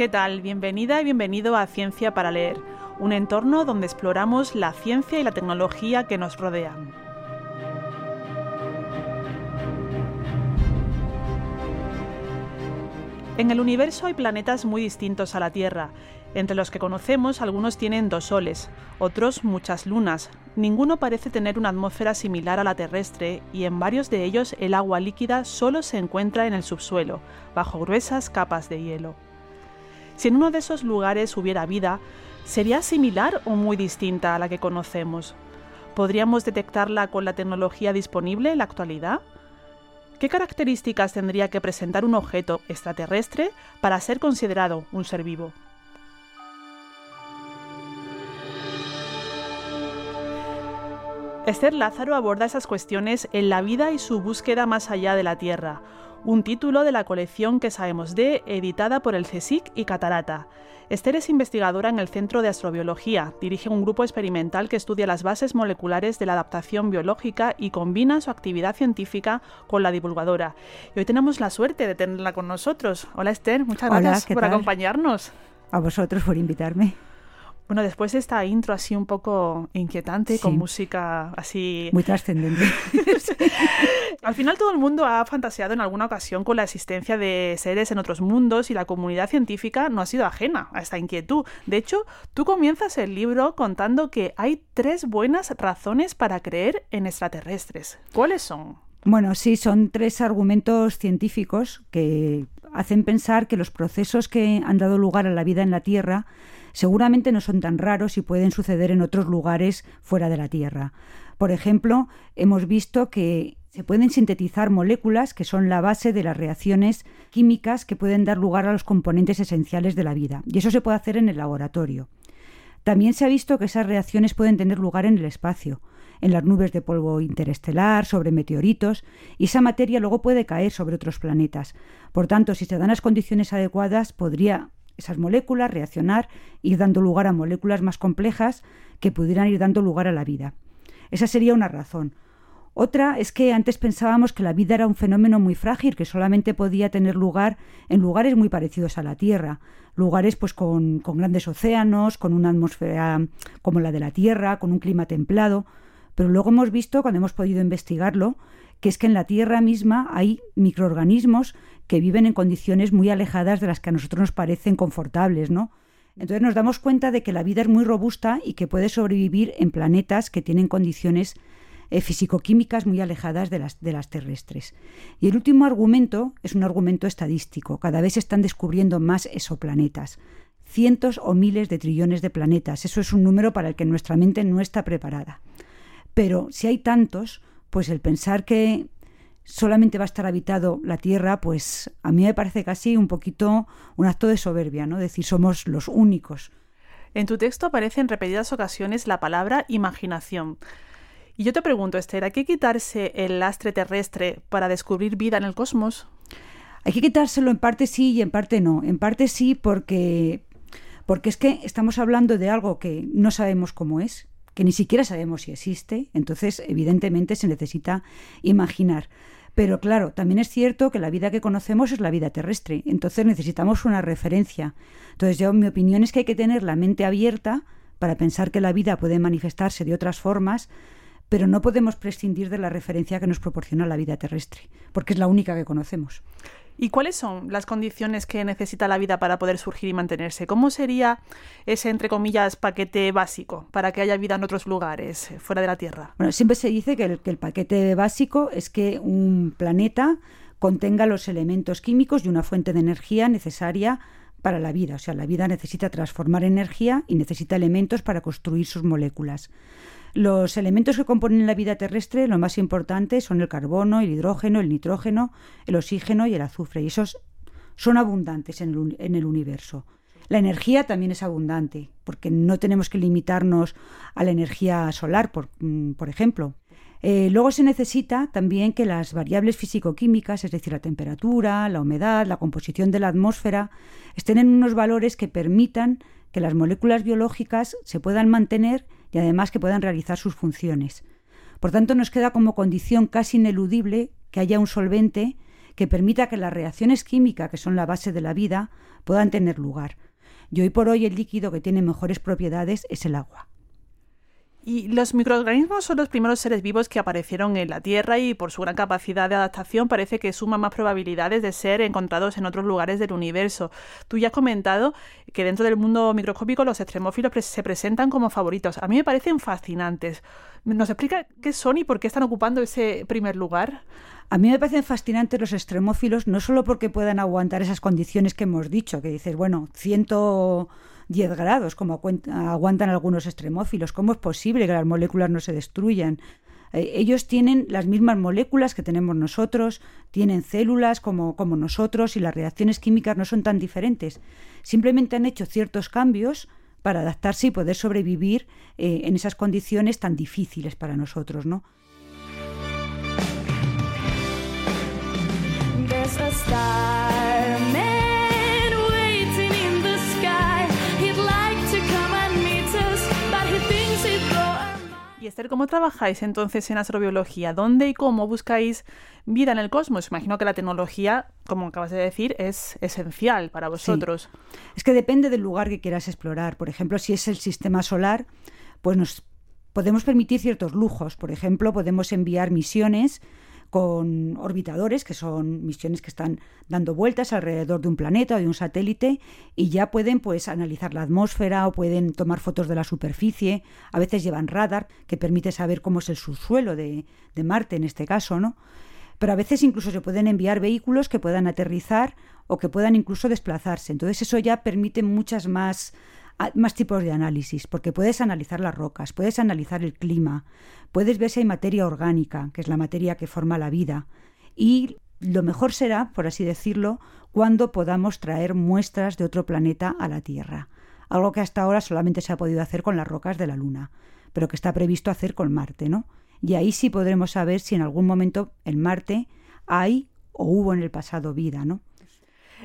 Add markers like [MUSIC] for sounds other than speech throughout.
¿Qué tal? Bienvenida y bienvenido a Ciencia para Leer, un entorno donde exploramos la ciencia y la tecnología que nos rodean. En el universo hay planetas muy distintos a la Tierra. Entre los que conocemos, algunos tienen dos soles, otros muchas lunas. Ninguno parece tener una atmósfera similar a la terrestre y en varios de ellos el agua líquida solo se encuentra en el subsuelo, bajo gruesas capas de hielo. Si en uno de esos lugares hubiera vida, ¿sería similar o muy distinta a la que conocemos? ¿Podríamos detectarla con la tecnología disponible en la actualidad? ¿Qué características tendría que presentar un objeto extraterrestre para ser considerado un ser vivo? Esther Lázaro aborda esas cuestiones en La vida y su búsqueda más allá de la Tierra, un título de la colección que sabemos de, editada por el CSIC y Catarata. Esther es investigadora en el Centro de Astrobiología, dirige un grupo experimental que estudia las bases moleculares de la adaptación biológica y combina su actividad científica con la divulgadora. Y hoy tenemos la suerte de tenerla con nosotros. Hola Esther, muchas gracias por acompañarnos. A vosotros por invitarme. Bueno, después de esta intro así un poco inquietante, con música así... Muy trascendente. [LAUGHS] Al final todo el mundo ha fantaseado en alguna ocasión con la existencia de seres en otros mundos y la comunidad científica no ha sido ajena a esta inquietud. De hecho, tú comienzas el libro contando que hay tres buenas razones para creer en extraterrestres. ¿Cuáles son? Bueno, sí, son tres argumentos científicos que hacen pensar que los procesos que han dado lugar a la vida en la Tierra seguramente no son tan raros y pueden suceder en otros lugares fuera de la Tierra. Por ejemplo, hemos visto que se pueden sintetizar moléculas que son la base de las reacciones químicas que pueden dar lugar a los componentes esenciales de la vida, y eso se puede hacer en el laboratorio. También se ha visto que esas reacciones pueden tener lugar en el espacio, en las nubes de polvo interestelar, sobre meteoritos, y esa materia luego puede caer sobre otros planetas. Por tanto, si se dan las condiciones adecuadas, podría esas moléculas, reaccionar, ir dando lugar a moléculas más complejas que pudieran ir dando lugar a la vida. Esa sería una razón. Otra es que antes pensábamos que la vida era un fenómeno muy frágil, que solamente podía tener lugar en lugares muy parecidos a la Tierra, lugares pues con, con grandes océanos, con una atmósfera como la de la Tierra, con un clima templado, pero luego hemos visto, cuando hemos podido investigarlo, que es que en la Tierra misma hay microorganismos que viven en condiciones muy alejadas de las que a nosotros nos parecen confortables, ¿no? Entonces nos damos cuenta de que la vida es muy robusta y que puede sobrevivir en planetas que tienen condiciones eh, fisicoquímicas muy alejadas de las, de las terrestres. Y el último argumento es un argumento estadístico. Cada vez se están descubriendo más exoplanetas. Cientos o miles de trillones de planetas. Eso es un número para el que nuestra mente no está preparada. Pero si hay tantos, pues el pensar que solamente va a estar habitado la Tierra, pues a mí me parece casi un poquito un acto de soberbia, ¿no? Decir somos los únicos. En tu texto aparece en repetidas ocasiones la palabra imaginación. Y yo te pregunto, Esther, ¿hay que quitarse el lastre terrestre para descubrir vida en el cosmos? Hay que quitárselo en parte sí y en parte no. En parte sí porque, porque es que estamos hablando de algo que no sabemos cómo es, que ni siquiera sabemos si existe, entonces evidentemente se necesita imaginar. Pero claro, también es cierto que la vida que conocemos es la vida terrestre, entonces necesitamos una referencia. Entonces yo mi opinión es que hay que tener la mente abierta para pensar que la vida puede manifestarse de otras formas, pero no podemos prescindir de la referencia que nos proporciona la vida terrestre, porque es la única que conocemos. ¿Y cuáles son las condiciones que necesita la vida para poder surgir y mantenerse? ¿Cómo sería ese, entre comillas, paquete básico para que haya vida en otros lugares, eh, fuera de la Tierra? Bueno, siempre se dice que el, que el paquete básico es que un planeta contenga los elementos químicos y una fuente de energía necesaria para la vida. O sea, la vida necesita transformar energía y necesita elementos para construir sus moléculas. Los elementos que componen la vida terrestre, lo más importante, son el carbono, el hidrógeno, el nitrógeno, el oxígeno y el azufre, y esos son abundantes en el, universo. La energía también es abundante, porque no tenemos que limitarnos a la energía solar, por, mm, ejemplo. Eh, luego se necesita también que las variables físico-químicas, es decir, la temperatura, la humedad, la composición de la atmósfera, estén en unos valores que permitan que las moléculas biológicas se puedan mantener y además que puedan realizar sus funciones. Por tanto, nos queda como condición casi ineludible que haya un solvente que permita que las reacciones químicas, que son la base de la vida, puedan tener lugar. Y hoy por hoy el líquido que tiene mejores propiedades es el agua. Y los microorganismos son los primeros seres vivos que aparecieron en la Tierra y por su gran capacidad de adaptación parece que suman más probabilidades de ser encontrados en otros lugares del universo. Tú ya has comentado que dentro del mundo microscópico los extremófilos se presentan como favoritos. A mí me parecen fascinantes. ¿Nos explica qué son y por qué están ocupando ese primer lugar? A mí me parecen fascinantes los extremófilos, no solo porque puedan aguantar esas condiciones que hemos dicho, que dices, bueno, ciento 10 grados, como aguantan algunos extremófilos. ¿Cómo es posible que las moléculas no se destruyan? Eh, ellos tienen las mismas moléculas que tenemos nosotros, tienen células como, como nosotros y las reacciones químicas no son tan diferentes. Simplemente han hecho ciertos cambios para adaptarse y poder sobrevivir eh, en esas condiciones tan difíciles para nosotros, ¿no? Esther, ¿cómo trabajáis entonces en astrobiología? ¿Dónde y cómo buscáis vida en el cosmos? Imagino que la tecnología, como acabas de decir, es esencial para vosotros. Es que depende del lugar que quieras explorar. Por ejemplo, si es el sistema solar, pues nos podemos permitir ciertos lujos. Por ejemplo, podemos enviar misiones con orbitadores, que son misiones que están dando vueltas alrededor de un planeta o de un satélite y ya pueden pues analizar la atmósfera o pueden tomar fotos de la superficie. A veces llevan radar que permite saber cómo es el subsuelo de, de Marte en este caso, ¿no? Pero a veces incluso se pueden enviar vehículos que puedan aterrizar o que puedan incluso desplazarse. Entonces eso ya permite muchas más más tipos de análisis, porque puedes analizar las rocas, puedes analizar el clima, puedes ver si hay materia orgánica, que es la materia que forma la vida, y lo mejor será, por así decirlo, cuando podamos traer muestras de otro planeta a la Tierra, algo que hasta ahora solamente se ha podido hacer con las rocas de la Luna, pero que está previsto hacer con Marte, ¿no? Y ahí sí podremos saber si en algún momento en Marte hay o hubo en el pasado vida, ¿no?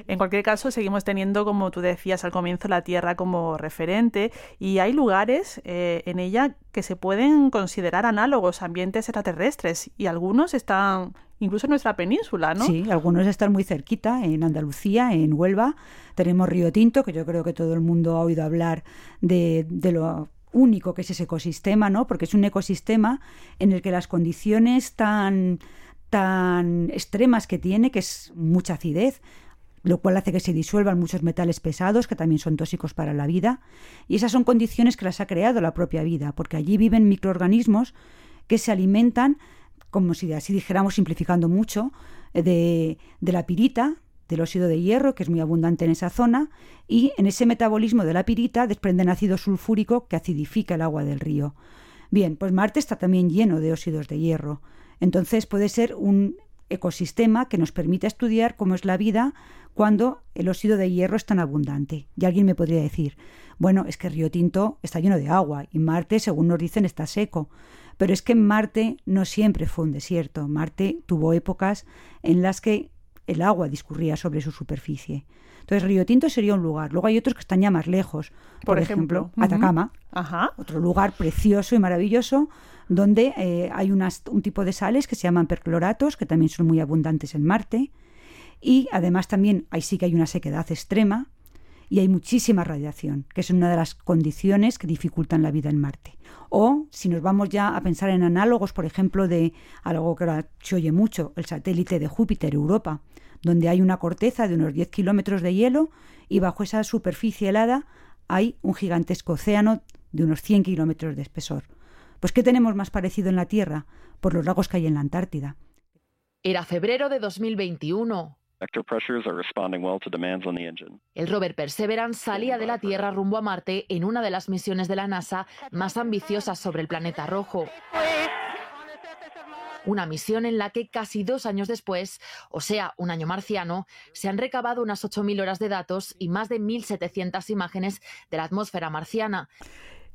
En cualquier caso, seguimos teniendo, como tú decías al comienzo, la Tierra como referente y hay lugares eh, en ella que se pueden considerar análogos ambientes extraterrestres y algunos están incluso en nuestra península, ¿no? Sí, algunos están muy cerquita, en Andalucía, en Huelva. Tenemos Río Tinto, que yo creo que todo el mundo ha oído hablar de, de lo único que es ese ecosistema, ¿no? Porque es un ecosistema en el que las condiciones tan tan extremas que tiene, que es mucha acidez, lo cual hace que se disuelvan muchos metales pesados que también son tóxicos para la vida. Y esas son condiciones que las ha creado la propia vida, porque allí viven microorganismos que se alimentan, como si así dijéramos simplificando mucho, eh, de, de la pirita, del óxido de hierro, que es muy abundante en esa zona, y en ese metabolismo de la pirita desprenden ácido sulfúrico que acidifica el agua del río. Bien, pues Marte está también lleno de óxidos de hierro. Entonces puede ser un ecosistema que nos permite estudiar cómo es la vida cuando el óxido de hierro es tan abundante. Y alguien me podría decir, bueno, es que Río Tinto está lleno de agua y Marte, según nos dicen, está seco. Pero es que Marte no siempre fue un desierto. Marte tuvo épocas en las que el agua discurría sobre su superficie. Entonces, Río Tinto sería un lugar. Luego hay otros que están ya más lejos. Por, ejemplo, Atacama, otro lugar precioso y maravilloso donde eh, hay un tipo de sales que se llaman percloratos, que también son muy abundantes en Marte. Y además también ahí sí que hay una sequedad extrema y hay muchísima radiación, que es una de las condiciones que dificultan la vida en Marte. O si nos vamos ya a pensar en análogos, por ejemplo, de algo que ahora se oye mucho, el satélite de Júpiter, Europa, donde hay una corteza de unos 10 kilómetros de hielo y bajo esa superficie helada hay un gigantesco océano de unos 100 kilómetros de espesor. Pues ¿qué tenemos más parecido en la Tierra? Por los lagos que hay en la Antártida. Era febrero de 2021. El rover Perseverance salía de la Tierra rumbo a Marte en una de las misiones de la NASA más ambiciosas sobre el planeta rojo. Una misión en la que casi dos años después, o sea, un año marciano, se han recabado unas 8.000 horas de datos y más de 1.700 imágenes de la atmósfera marciana.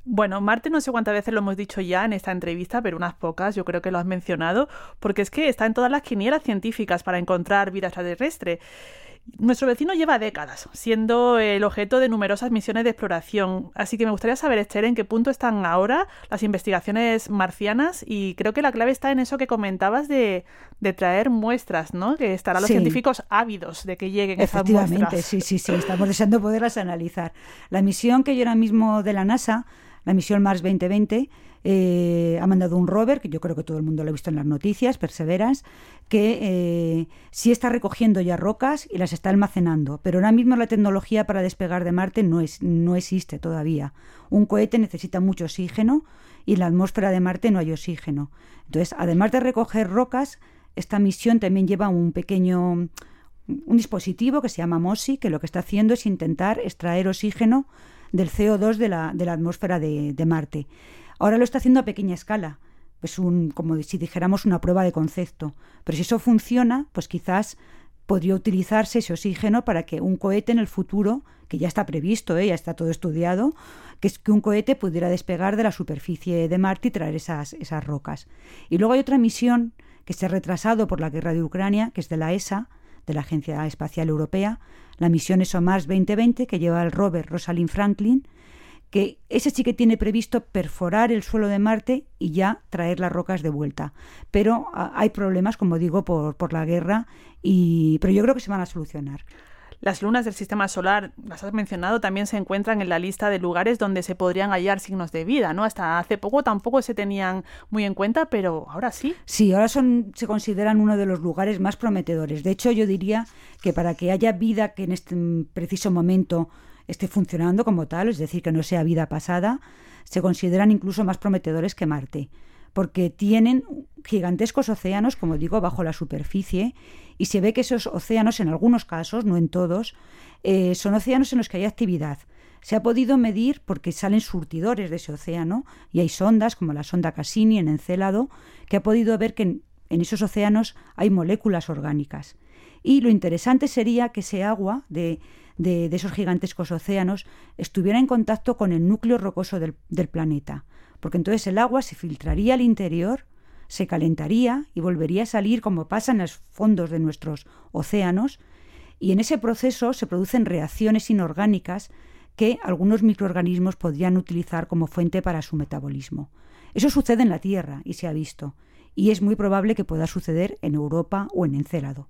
Bueno, Marte no sé cuántas veces lo hemos dicho ya en esta entrevista, pero unas pocas, yo creo que lo has mencionado, porque es que está en todas las quinielas científicas para encontrar vida extraterrestre. Nuestro vecino lleva décadas siendo el objeto de numerosas misiones de exploración, así que me gustaría saber, Esther, en qué punto están ahora las investigaciones marcianas y creo que la clave está en eso que comentabas de, traer muestras, ¿no? Que estarán los científicos ávidos de que lleguen esas muestras. Efectivamente, sí, sí, sí, estamos deseando poderlas analizar. La misión que yo ahora mismo de la NASA, la misión Mars 2020, eh, ha mandado un rover, que yo creo que todo el mundo lo ha visto en las noticias, Perseverance, que eh, sí está recogiendo ya rocas y las está almacenando, pero ahora mismo la tecnología para despegar de Marte no, es, no existe todavía. Un cohete necesita mucho oxígeno y en la atmósfera de Marte no hay oxígeno. Entonces, además de recoger rocas, esta misión también lleva un pequeño un dispositivo que se llama MOSI, que lo que está haciendo es intentar extraer oxígeno del CO2 de la, de la atmósfera de, de Marte. Ahora lo está haciendo a pequeña escala, es un, como si dijéramos una prueba de concepto. Pero si eso funciona, pues quizás podría utilizarse ese oxígeno para que un cohete en el futuro, que ya está previsto, ¿eh? ya está todo estudiado, que es que un cohete pudiera despegar de la superficie de Marte y traer esas, esas rocas. Y luego hay otra misión que se ha retrasado por la guerra de Ucrania, que es de la ESA, de la Agencia Espacial Europea, la misión ESOMARS 2020, que lleva el rover Rosalind Franklin, que ese sí que tiene previsto perforar el suelo de Marte y ya traer las rocas de vuelta. Pero ah, hay problemas, como digo, por, por la guerra, y, pero yo creo que se van a solucionar. Las lunas del sistema solar, las has mencionado, también se encuentran en la lista de lugares donde se podrían hallar signos de vida, ¿no? Hasta hace poco tampoco se tenían muy en cuenta, pero ahora sí. Sí, ahora son, se consideran uno de los lugares más prometedores. De hecho, yo diría que para que haya vida que en este preciso momento esté funcionando como tal, es decir, que no sea vida pasada, se consideran incluso más prometedores que Marte, porque tienen gigantescos océanos, como digo, bajo la superficie, y se ve que esos océanos, en algunos casos, no en todos, eh, son océanos en los que hay actividad. Se ha podido medir porque salen surtidores de ese océano y hay sondas, como la sonda Cassini en Encélado, que ha podido ver que en, esos océanos hay moléculas orgánicas. Y lo interesante sería que ese agua de, esos gigantescos océanos estuviera en contacto con el núcleo rocoso del, planeta, porque entonces el agua se filtraría al interior, se calentaría y volvería a salir como pasa en los fondos de nuestros océanos, y en ese proceso se producen reacciones inorgánicas que algunos microorganismos podrían utilizar como fuente para su metabolismo. Eso sucede en la Tierra y se ha visto, y es muy probable que pueda suceder en Europa o en Encélado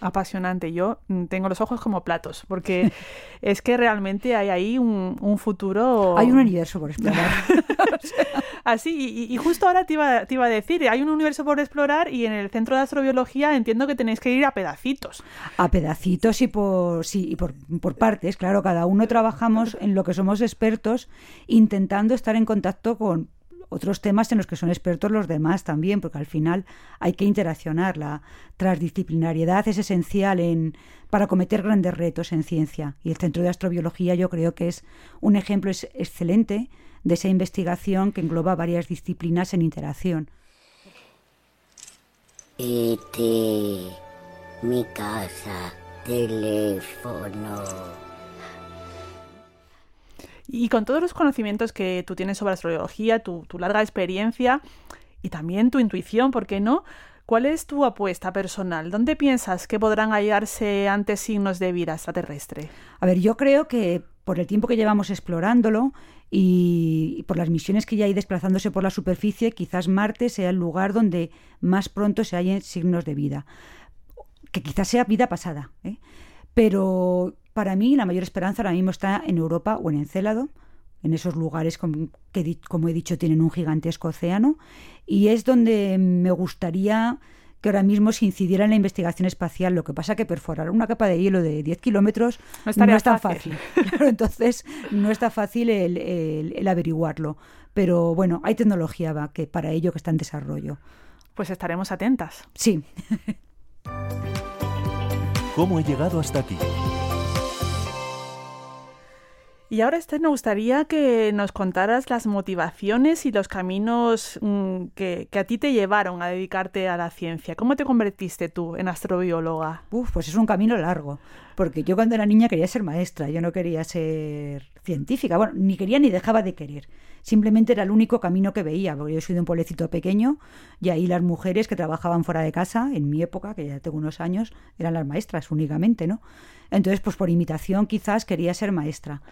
apasionante. Yo mm, tengo los ojos como platos, porque [LAUGHS] es que realmente hay ahí un, futuro. Hay un universo por explorar. [LAUGHS] [LAUGHS] Así, y, justo ahora te iba, te iba a decir, hay un universo por explorar y en el centro de astrobiología entiendo que tenéis que ir a pedacitos. A pedacitos y por, sí, y por, por partes, claro, cada uno trabajamos en lo que somos expertos, intentando estar en contacto con otros temas en los que son expertos los demás también, porque al final hay que interaccionar. La transdisciplinariedad es esencial en, para cometer grandes retos en ciencia. Y el Centro de Astrobiología yo creo que es un ejemplo excelente de esa investigación que engloba varias disciplinas en interacción. Este, mi casa, teléfono. Y con todos los conocimientos que tú tienes sobre astrología, tu, larga experiencia y también tu intuición, ¿por qué no? ¿Cuál es tu apuesta personal? ¿Dónde piensas que podrán hallarse antes signos de vida extraterrestre? A ver, yo creo que por el tiempo que llevamos explorándolo y, por las misiones que ya hay desplazándose por la superficie, quizás Marte sea el lugar donde más pronto se hallen signos de vida. Que quizás sea vida pasada. ¿eh? Pero para mí, la mayor esperanza ahora mismo está en Europa o en Encélado, en esos lugares que, como he dicho, tienen un gigantesco océano, y es donde me gustaría que ahora mismo se incidiera en la investigación espacial. Lo que pasa que perforar una capa de hielo de 10 kilómetros no, es tan fácil. [LAUGHS] entonces, no está fácil el, averiguarlo. Pero bueno, hay tecnología que para ello que está en desarrollo. Pues estaremos atentas. Sí. ¿Cómo he llegado hasta aquí? Y ahora, Esther, me gustaría que nos contaras las motivaciones y los caminos mm, que, a ti te llevaron a dedicarte a la ciencia. ¿Cómo te convertiste tú en astrobióloga? Pues es un camino largo, porque yo cuando era niña quería ser maestra, yo no quería ser científica, bueno, ni quería ni dejaba de querer. simplemente era el único camino que veía, porque yo soy de un pueblecito pequeño y ahí las mujeres que trabajaban fuera de casa, en mi época, que ya tengo unos años, eran las maestras únicamente, ¿no? Entonces, pues por imitación quizás quería ser maestra.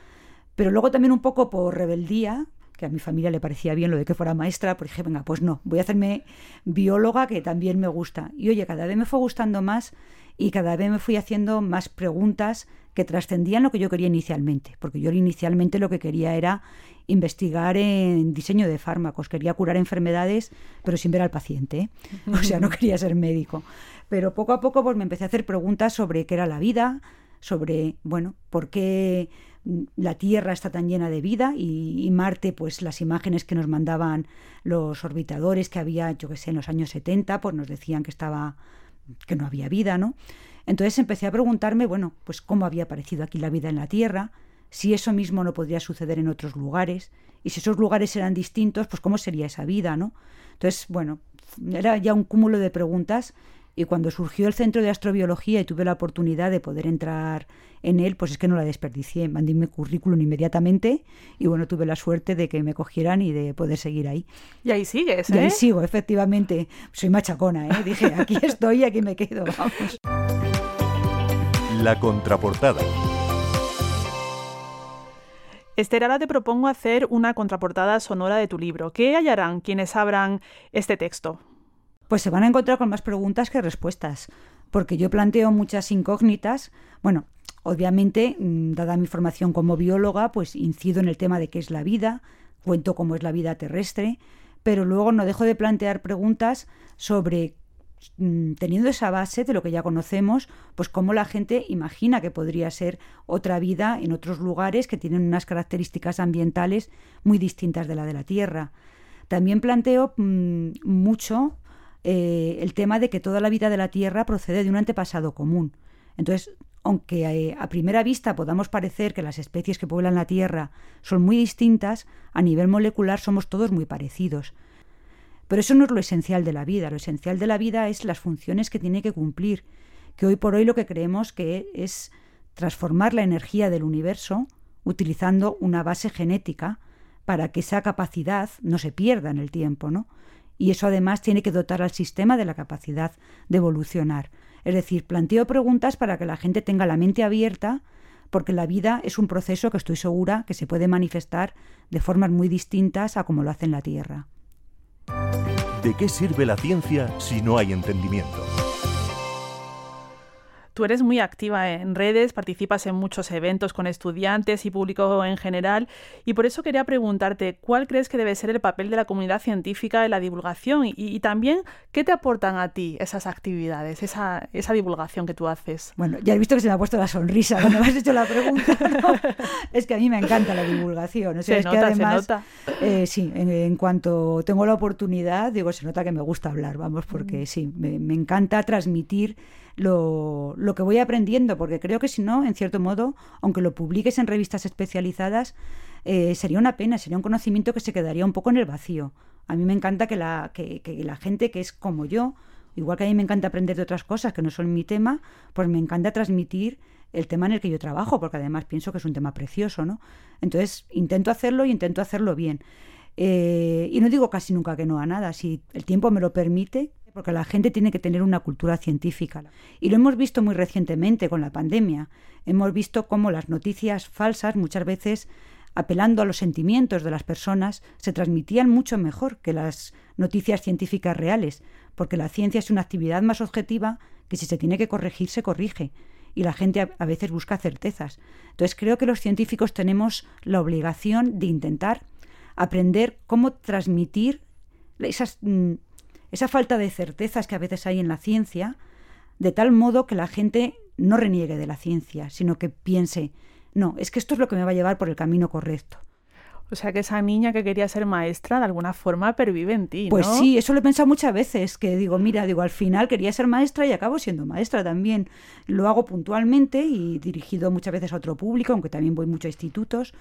Pero luego también un poco por rebeldía, que a mi familia le parecía bien lo de que fuera maestra, pues dije, venga, pues no, voy a hacerme bióloga, que también me gusta. Y oye, cada vez me fue gustando más y cada vez me fui haciendo más preguntas que trascendían lo que yo quería inicialmente, porque yo inicialmente lo que quería era investigar en diseño de fármacos, quería curar enfermedades, pero sin ver al paciente, ¿eh? [LAUGHS] o sea, no quería ser médico. Pero poco a poco pues me empecé a hacer preguntas sobre qué era la vida, sobre, bueno, por qué la Tierra está tan llena de vida y, Marte, pues las imágenes que nos mandaban los orbitadores que había, yo que sé, en los años 70, pues nos decían que estaba que no había vida, ¿no? Entonces empecé a preguntarme, bueno, pues cómo había aparecido aquí la vida en la Tierra, si eso mismo no podría suceder en otros lugares, y si esos lugares eran distintos, pues cómo sería esa vida, ¿no? Entonces, bueno, era ya un cúmulo de preguntas y cuando surgió el centro de astrobiología y tuve la oportunidad de poder entrar en él, pues es que no la desperdicié. Mandé mi currículum inmediatamente y bueno, tuve la suerte de que me cogieran y de poder seguir ahí. Y ahí sigues, ¿eh? Y ahí ¿eh? sigo, efectivamente. Soy machacona, ¿eh? Dije, aquí estoy y aquí me quedo, vamos. La contraportada. Esther, ahora te propongo hacer una contraportada sonora de tu libro. ¿Qué hallarán quienes abran este texto? Pues se van a encontrar con más preguntas que respuestas, porque yo planteo muchas incógnitas. Bueno, obviamente, mm, dada mi formación como bióloga, pues incido en el tema de qué es la vida, cuento cómo es la vida terrestre, pero luego no dejo de plantear preguntas sobre mm, teniendo esa base de lo que ya conocemos, pues cómo la gente imagina que podría ser otra vida en otros lugares que tienen unas características ambientales muy distintas de la de la Tierra. También planteo mm, mucho eh, el tema de que toda la vida de la Tierra procede de un antepasado común. Entonces, aunque eh, a primera vista podamos parecer que las especies que pueblan la Tierra son muy distintas, a nivel molecular somos todos muy parecidos. Pero eso no es lo esencial de la vida. Lo esencial de la vida es las funciones que tiene que cumplir, que hoy por hoy lo que creemos que es transformar la energía del universo utilizando una base genética para que esa capacidad no se pierda en el tiempo, ¿no? Y eso además tiene que dotar al sistema de la capacidad de evolucionar. Es decir, planteo preguntas para que la gente tenga la mente abierta porque la vida es un proceso que estoy segura que se puede manifestar de formas muy distintas a como lo hace en la Tierra. ¿De qué sirve la ciencia si no hay entendimiento? Tú eres muy activa en redes, participas en muchos eventos con estudiantes y público en general, y por eso quería preguntarte cuál crees que debe ser el papel de la comunidad científica en la divulgación y, también qué te aportan a ti esas actividades, esa, esa, divulgación que tú haces. Bueno, ya he visto que se me ha puesto la sonrisa cuando me has hecho la pregunta. [LAUGHS] es que a mí me encanta la divulgación. O sea, es que además, eh, sí, en, cuanto tengo la oportunidad, digo, se nota que me gusta hablar, vamos, porque mm. sí, me, me encanta transmitir lo, lo, que voy aprendiendo, porque creo que si no, en cierto modo, aunque lo publiques en revistas especializadas, eh, sería una pena, sería un conocimiento que se quedaría un poco en el vacío. A mí me encanta que la, que, que la gente que es como yo, igual que a mí me encanta aprender de otras cosas que no son mi tema, pues me encanta transmitir el tema en el que yo trabajo, porque además pienso que es un tema precioso, ¿no? Entonces intento hacerlo y intento hacerlo bien. Eh, y no digo casi nunca que no a nada, si el tiempo me lo permite, porque la gente tiene que tener una cultura científica. Y lo hemos visto muy recientemente con la pandemia. Hemos visto cómo las noticias falsas muchas veces apelando a los sentimientos de las personas, se transmitían mucho mejor que las noticias científicas reales, porque la ciencia es una actividad más objetiva que si se tiene que corregir, se corrige. Y la gente a, veces busca certezas. Entonces creo que los científicos tenemos la obligación de intentar aprender cómo transmitir esas mm, esa falta de certezas que a veces hay en la ciencia, de tal modo que la gente no reniegue de la ciencia, sino que piense, no, es que esto es lo que me va a llevar por el camino correcto. O sea que esa niña que quería ser maestra de alguna forma pervive en ti. Pues sí, eso lo he pensado muchas veces, que digo, mira, digo, al final quería ser maestra y acabo siendo maestra también. Lo hago puntualmente y dirigido muchas veces a otro público, aunque también voy mucho a institutos.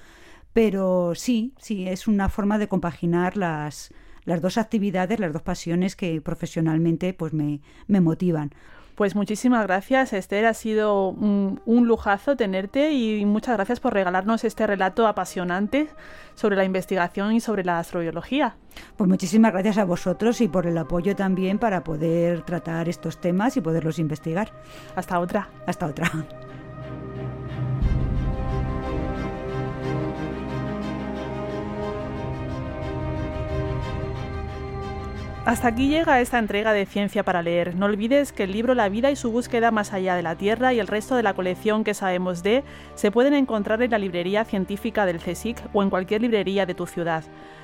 Pero sí, sí, es una forma de compaginar las, las dos actividades, las dos pasiones que profesionalmente pues me, me motivan. Pues muchísimas gracias, Esther. Ha sido un, lujazo tenerte y muchas gracias por regalarnos este relato apasionante sobre la investigación y sobre la astrobiología. Pues muchísimas gracias a vosotros y por el apoyo también para poder tratar estos temas y poderlos investigar. Hasta otra. Hasta otra. Hasta aquí llega esta entrega de Ciencia para leer. No olvides que el libro La vida y su búsqueda más allá de la Tierra y el resto de la colección que sabemos de se pueden encontrar en la librería científica del CSIC o en cualquier librería de tu ciudad.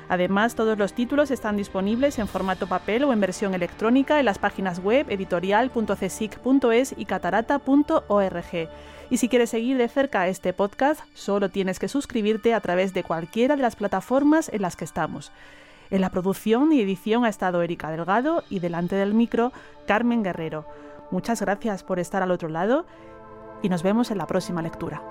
Además, todos los títulos están disponibles en formato papel o en versión electrónica en las páginas web editorial.csic.es y catarata.org. Y si quieres seguir de cerca este podcast, solo tienes que suscribirte a través de cualquiera de las plataformas en las que estamos. En la producción y edición ha estado Erika Delgado y delante del micro Carmen Guerrero. Muchas gracias por estar al otro lado y nos vemos en la próxima lectura.